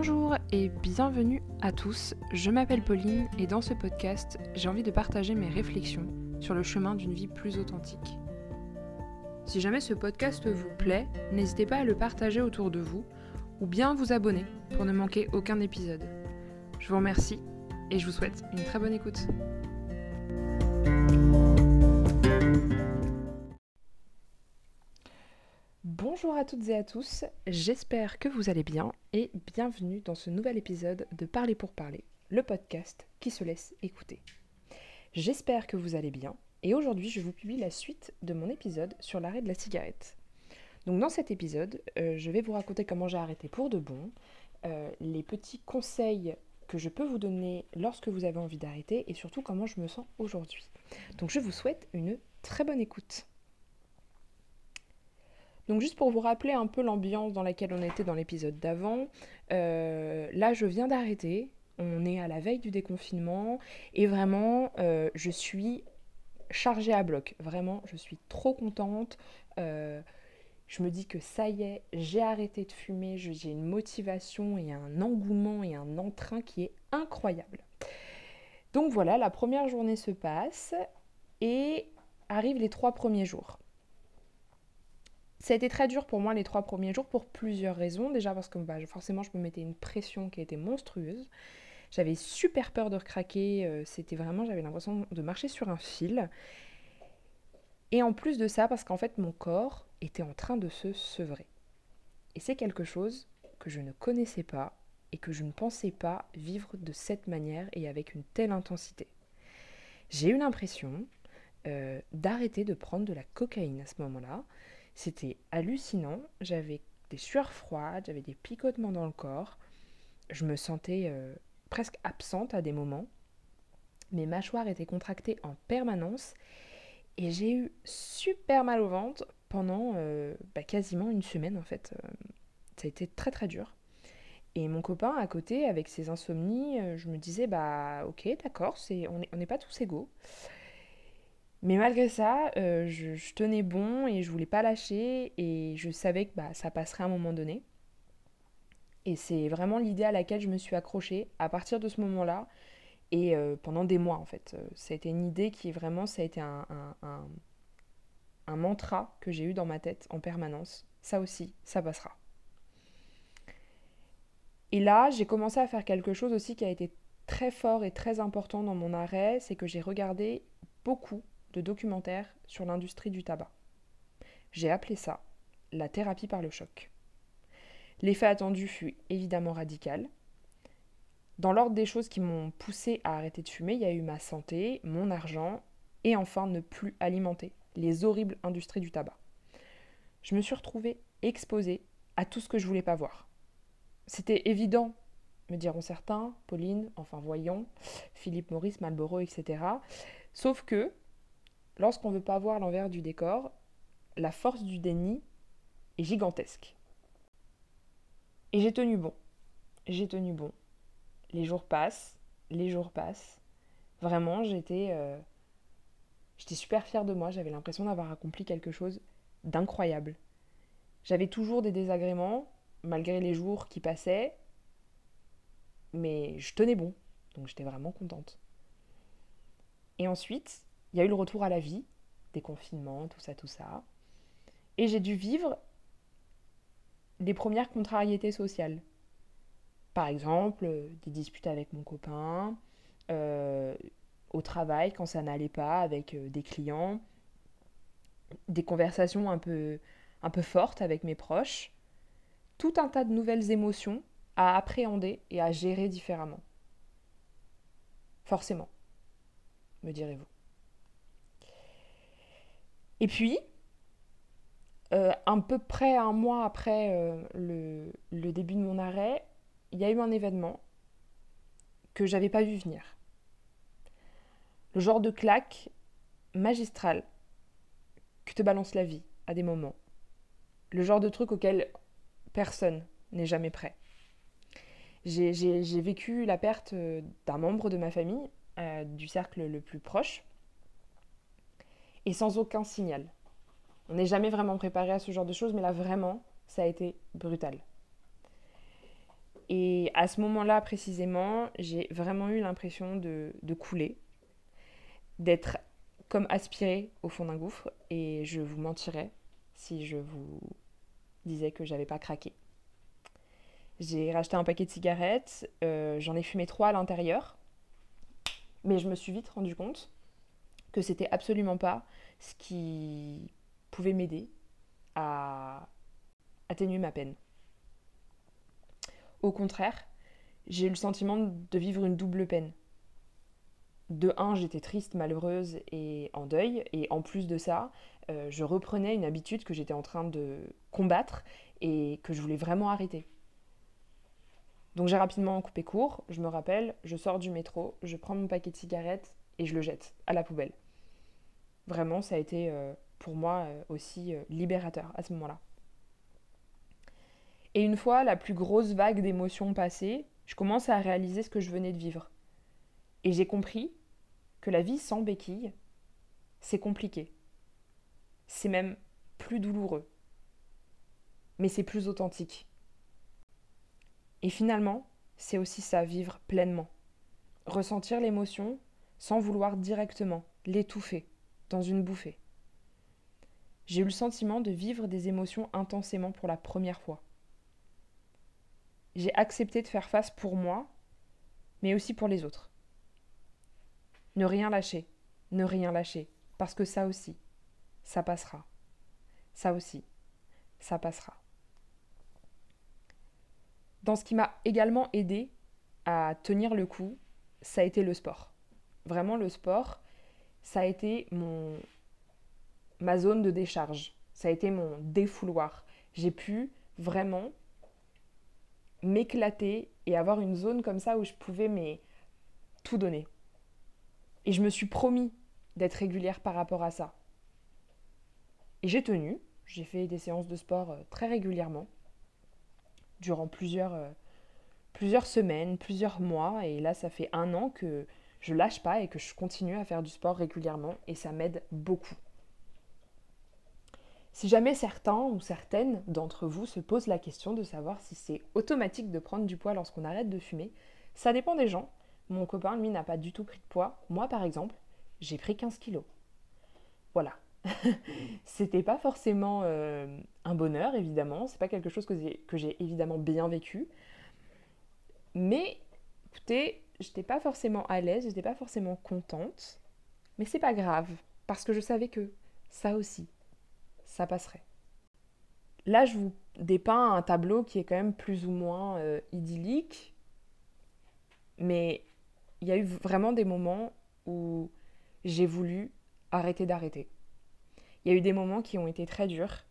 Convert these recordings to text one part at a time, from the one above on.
Bonjour et bienvenue à tous, je m'appelle Pauline et dans ce podcast, j'ai envie de partager mes réflexions sur le chemin d'une vie plus authentique. Si jamais ce podcast vous plaît, n'hésitez pas à le partager autour de vous ou bien vous abonner pour ne manquer aucun épisode. Je vous remercie et je vous souhaite une très bonne écoute. Bonjour à toutes et à tous, j'espère que vous allez bien et bienvenue dans ce nouvel épisode de Parler pour parler, le podcast qui se laisse écouter. J'espère que vous allez bien et aujourd'hui je vous publie la suite de mon épisode sur l'arrêt de la cigarette. Donc dans cet épisode, euh, je vais vous raconter comment j'ai arrêté pour de bon, euh, les petits conseils que je peux vous donner lorsque vous avez envie d'arrêter et surtout comment je me sens aujourd'hui. Donc je vous souhaite une très bonne écoute. Donc juste pour vous rappeler un peu l'ambiance dans laquelle on était dans l'épisode d'avant, euh, là je viens d'arrêter, on est à la veille du déconfinement et vraiment euh, je suis chargée à bloc, vraiment je suis trop contente. Euh, je me dis que ça y est, j'ai arrêté de fumer, j'ai une motivation et un engouement et un entrain qui est incroyable. Donc voilà, la première journée se passe et arrivent les trois premiers jours. Ça a été très dur pour moi les trois premiers jours pour plusieurs raisons. Déjà parce que bah, forcément je me mettais une pression qui était monstrueuse. J'avais super peur de recraquer. Euh, c'était vraiment, j'avais l'impression de marcher sur un fil. Et en plus de ça, parce qu'en fait mon corps était en train de se sevrer. Et c'est quelque chose que je ne connaissais pas et que je ne pensais pas vivre de cette manière et avec une telle intensité. J'ai eu l'impression euh, d'arrêter de prendre de la cocaïne à ce moment-là. C'était hallucinant, j'avais des sueurs froides, j'avais des picotements dans le corps, je me sentais euh, presque absente à des moments, mes mâchoires étaient contractées en permanence et j'ai eu super mal au ventre pendant euh, bah, quasiment une semaine en fait. Euh, ça a été très très dur. Et mon copain à côté, avec ses insomnies, je me disais, bah ok, d'accord, on n'est pas tous égaux. Mais malgré ça, je, tenais bon et je voulais pas lâcher et je savais que bah, ça passerait à un moment donné. Et c'est vraiment l'idée à laquelle je me suis accrochée à partir de ce moment-là et pendant des mois en fait. Ça a été une idée qui vraiment, ça a été un un mantra que j'ai eu dans ma tête en permanence. Ça aussi, ça passera. Et là, j'ai commencé à faire quelque chose aussi qui a été très fort et très important dans mon arrêt, c'est que j'ai regardé beaucoup de documentaires sur l'industrie du tabac. J'ai appelé ça la thérapie par le choc. L'effet attendu fut évidemment radical. Dans l'ordre des choses qui m'ont poussé à arrêter de fumer, il y a eu ma santé, mon argent et enfin ne plus alimenter les horribles industries du tabac. Je me suis retrouvée exposée à tout ce que je voulais pas voir. C'était évident, me diront certains, Pauline, enfin voyons, Philippe Maurice, Malboro, etc. Sauf que, lorsqu'on ne veut pas voir l'envers du décor, la force du déni est gigantesque. Et j'ai tenu bon. J'ai tenu bon. Les jours passent, les jours passent. Vraiment, j'étais euh, J'étais super fière de moi, j'avais l'impression d'avoir accompli quelque chose d'incroyable. J'avais toujours des désagréments, malgré les jours qui passaient, mais je tenais bon, donc j'étais vraiment contente. Et ensuite, il y a eu le retour à la vie, des confinements, tout ça, tout ça. Et j'ai dû vivre les premières contrariétés sociales. Par exemple, des disputes avec mon copain, euh, au travail quand ça n'allait pas avec euh, des clients, des conversations un peu fortes avec mes proches, tout un tas de nouvelles émotions à appréhender et à gérer différemment. Forcément, me direz-vous. Et puis, euh, un peu près un mois après euh, le, début de mon arrêt, il y a eu un événement que j'avais pas vu venir. Le genre de claque magistrale que te balance la vie à des moments. Le genre de truc auquel personne n'est jamais prêt. J'ai vécu la perte euh, d'un membre de ma famille, du cercle le plus proche, et sans aucun signal. On n'est jamais vraiment préparé à ce genre de choses, mais là vraiment, ça a été brutal. Et à ce moment-là précisément, j'ai vraiment eu l'impression de, couler, d'être comme aspiré au fond d'un gouffre, et je vous mentirais si je vous disais que j'avais pas craqué. J'ai racheté un paquet de cigarettes, euh, j'en ai fumé trois à l'intérieur, mais je me suis vite rendu compte que c'était absolument pas ce qui pouvait m'aider à atténuer ma peine. Au contraire, j'ai eu le sentiment de vivre une double peine. De un, j'étais triste, malheureuse et en deuil, et en plus de ça, euh, je reprenais une habitude que j'étais en train de combattre et que je voulais vraiment arrêter. Donc j'ai rapidement coupé court, je me rappelle, je sors du métro, je prends mon paquet de cigarettes et je le jette à la poubelle. Vraiment, ça a été euh, pour moi euh, aussi libérateur à ce moment-là. Et une fois la plus grosse vague d'émotions passée, je commence à réaliser ce que je venais de vivre. Et j'ai compris que la vie sans béquille, c'est compliqué. C'est même plus douloureux. Mais c'est plus authentique. Et finalement, c'est aussi ça, vivre pleinement. Ressentir l'émotion sans vouloir directement l'étouffer dans une bouffée. J'ai eu le sentiment de vivre des émotions intensément pour la première fois j'ai accepté de faire face pour moi, mais aussi pour les autres. Ne rien lâcher, ne rien lâcher, parce que ça aussi, ça passera. Ça aussi, ça passera. Dans ce qui m'a également aidé à tenir le coup, ça a été le sport. Vraiment le sport, ça a été mon ma zone de décharge. Ça a été mon défouloir. J'ai pu vraiment m'éclater et avoir une zone comme ça où je pouvais mais, tout donner. Et je me suis promis d'être régulière par rapport à ça. Et j'ai tenu, j'ai fait des séances de sport euh, très régulièrement, durant plusieurs, euh, plusieurs semaines, plusieurs mois, et là ça fait un an que je lâche pas et que je continue à faire du sport régulièrement, et ça m'aide beaucoup. Si jamais certains ou certaines d'entre vous se posent la question de savoir si c'est automatique de prendre du poids lorsqu'on arrête de fumer, ça dépend des gens. Mon copain, lui, n'a pas du tout pris de poids. Moi, par exemple, j'ai pris 15 kilos. Voilà. C'était pas forcément euh, un bonheur, évidemment. C'est pas quelque chose que j'ai évidemment bien vécu. Mais, écoutez, j'étais pas forcément à l'aise, j'étais pas forcément contente. Mais c'est pas grave, parce que je savais que ça aussi, ça passerait. Là, je vous dépeins un tableau qui est quand même plus ou moins euh, idyllique, mais il y a eu vraiment des moments où j'ai voulu arrêter d'arrêter. Il y a eu des moments qui ont été très durs,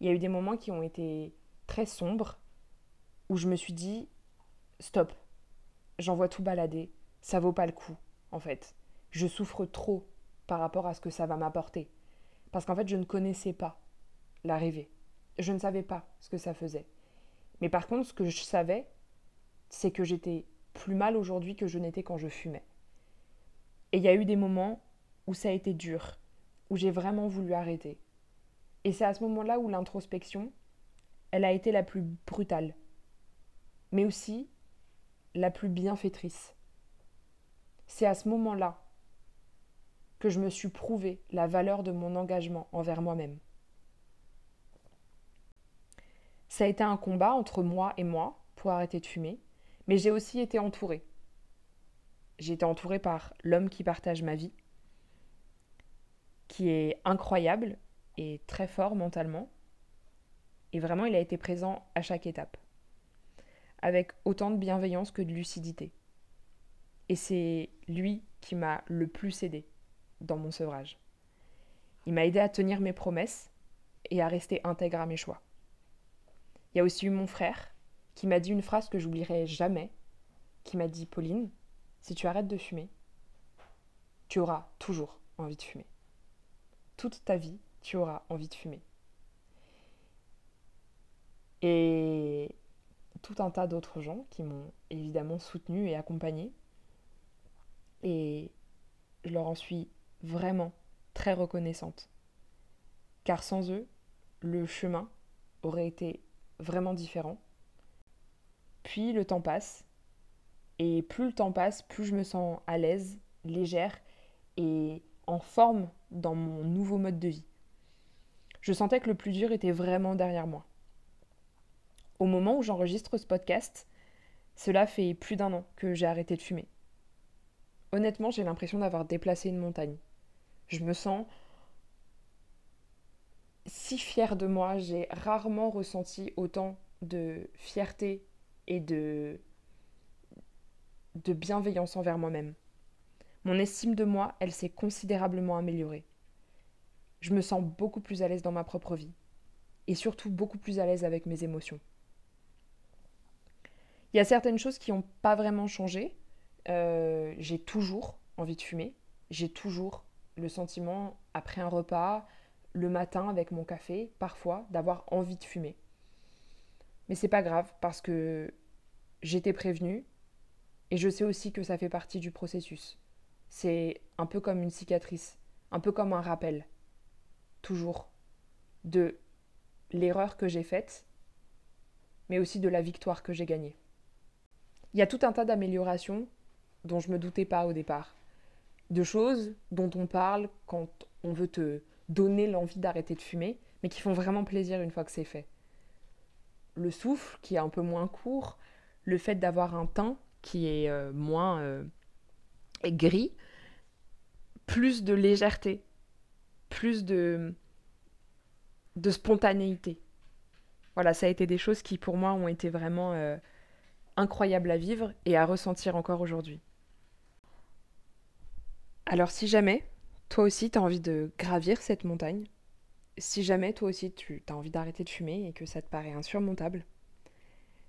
il y a eu des moments qui ont été très sombres, où je me suis dit, stop, j'envoie tout balader, ça vaut pas le coup, en fait. Je souffre trop par rapport à ce que ça va m'apporter. Parce qu'en fait, je ne connaissais pas l'arrivée. Je ne savais pas ce que ça faisait. Mais par contre, ce que je savais, c'est que j'étais plus mal aujourd'hui que je n'étais quand je fumais. Et il y a eu des moments où ça a été dur, où j'ai vraiment voulu arrêter. Et c'est à ce moment-là où l'introspection, elle a été la plus brutale, mais aussi la plus bienfaitrice. C'est à ce moment-là que je me suis prouvé la valeur de mon engagement envers moi-même. Ça a été un combat entre moi et moi pour arrêter de fumer, mais j'ai aussi été entourée. J'ai été entourée par l'homme qui partage ma vie, qui est incroyable et très fort mentalement. Et vraiment, il a été présent à chaque étape, avec autant de bienveillance que de lucidité. Et c'est lui qui m'a le plus aidé dans mon sevrage. Il m'a aidé à tenir mes promesses et à rester intègre à mes choix. Il y a aussi eu mon frère qui m'a dit une phrase que j'oublierai jamais, qui m'a dit Pauline, si tu arrêtes de fumer, tu auras toujours envie de fumer. Toute ta vie, tu auras envie de fumer. Et tout un tas d'autres gens qui m'ont évidemment soutenu et accompagné. Et je leur en suis vraiment très reconnaissante. Car sans eux, le chemin aurait été vraiment différent. Puis le temps passe. Et plus le temps passe, plus je me sens à l'aise, légère et en forme dans mon nouveau mode de vie. Je sentais que le plus dur était vraiment derrière moi. Au moment où j'enregistre ce podcast, cela fait plus d'un an que j'ai arrêté de fumer. Honnêtement, j'ai l'impression d'avoir déplacé une montagne. Je me sens si fière de moi. J'ai rarement ressenti autant de fierté et de, de bienveillance envers moi-même. Mon estime de moi, elle s'est considérablement améliorée. Je me sens beaucoup plus à l'aise dans ma propre vie. Et surtout beaucoup plus à l'aise avec mes émotions. Il y a certaines choses qui n'ont pas vraiment changé. Euh, j'ai toujours envie de fumer. J'ai toujours le sentiment, après un repas, le matin avec mon café, parfois, d'avoir envie de fumer. Mais c'est pas grave parce que j'étais prévenue et je sais aussi que ça fait partie du processus. C'est un peu comme une cicatrice, un peu comme un rappel, toujours, de l'erreur que j'ai faite, mais aussi de la victoire que j'ai gagnée. Il y a tout un tas d'améliorations dont je ne me doutais pas au départ, de choses dont on parle quand on veut te donner l'envie d'arrêter de fumer, mais qui font vraiment plaisir une fois que c'est fait. Le souffle qui est un peu moins court, le fait d'avoir un teint qui est euh, moins euh, gris, plus de légèreté, plus de, de spontanéité. Voilà, ça a été des choses qui pour moi ont été vraiment euh, incroyables à vivre et à ressentir encore aujourd'hui. Alors si jamais toi aussi tu as envie de gravir cette montagne, si jamais toi aussi tu as envie d'arrêter de fumer et que ça te paraît insurmontable,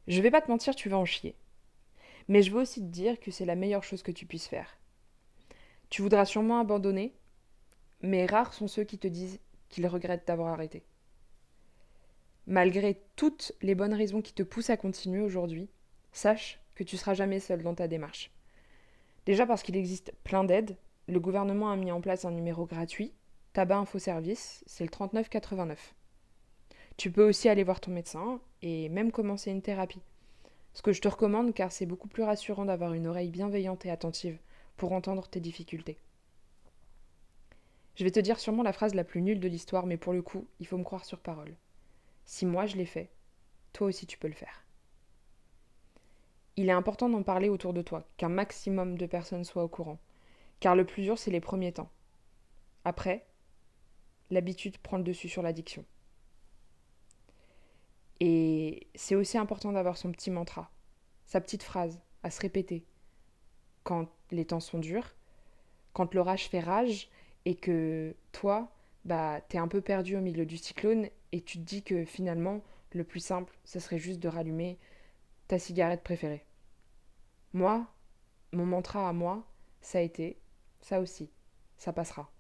je vais pas te mentir, tu vas en chier. Mais je veux aussi te dire que c'est la meilleure chose que tu puisses faire. Tu voudras sûrement abandonner, mais rares sont ceux qui te disent qu'ils regrettent d'avoir arrêté. Malgré toutes les bonnes raisons qui te poussent à continuer aujourd'hui, sache que tu seras jamais seul dans ta démarche. Déjà parce qu'il existe plein d'aides, le gouvernement a mis en place un numéro gratuit, Tabac Info Service, c'est le 3989. Tu peux aussi aller voir ton médecin et même commencer une thérapie. Ce que je te recommande car c'est beaucoup plus rassurant d'avoir une oreille bienveillante et attentive pour entendre tes difficultés. Je vais te dire sûrement la phrase la plus nulle de l'histoire, mais pour le coup, il faut me croire sur parole. Si moi je l'ai fait, toi aussi tu peux le faire. Il est important d'en parler autour de toi, qu'un maximum de personnes soient au courant, car le plus dur c'est les premiers temps. Après, l'habitude prend le dessus sur l'addiction. Et c'est aussi important d'avoir son petit mantra, sa petite phrase à se répéter quand les temps sont durs, quand l'orage fait rage et que toi, bah, t'es un peu perdu au milieu du cyclone et tu te dis que finalement, le plus simple, ce serait juste de rallumer ta cigarette préférée. Moi, mon mantra à moi, ça a été ça aussi, ça passera.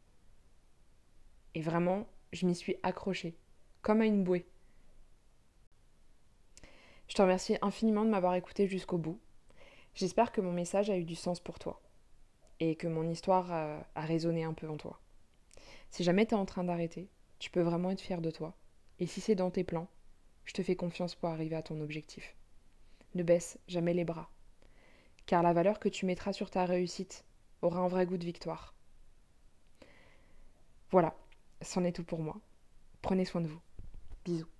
Et vraiment, je m'y suis accrochée, comme à une bouée. Je te remercie infiniment de m'avoir écouté jusqu'au bout. J'espère que mon message a eu du sens pour toi et que mon histoire a, résonné un peu en toi. Si jamais tu es en train d'arrêter, tu peux vraiment être fier de toi. Et si c'est dans tes plans, je te fais confiance pour arriver à ton objectif. Ne baisse jamais les bras, car la valeur que tu mettras sur ta réussite aura un vrai goût de victoire. Voilà, c'en est tout pour moi. Prenez soin de vous. Bisous.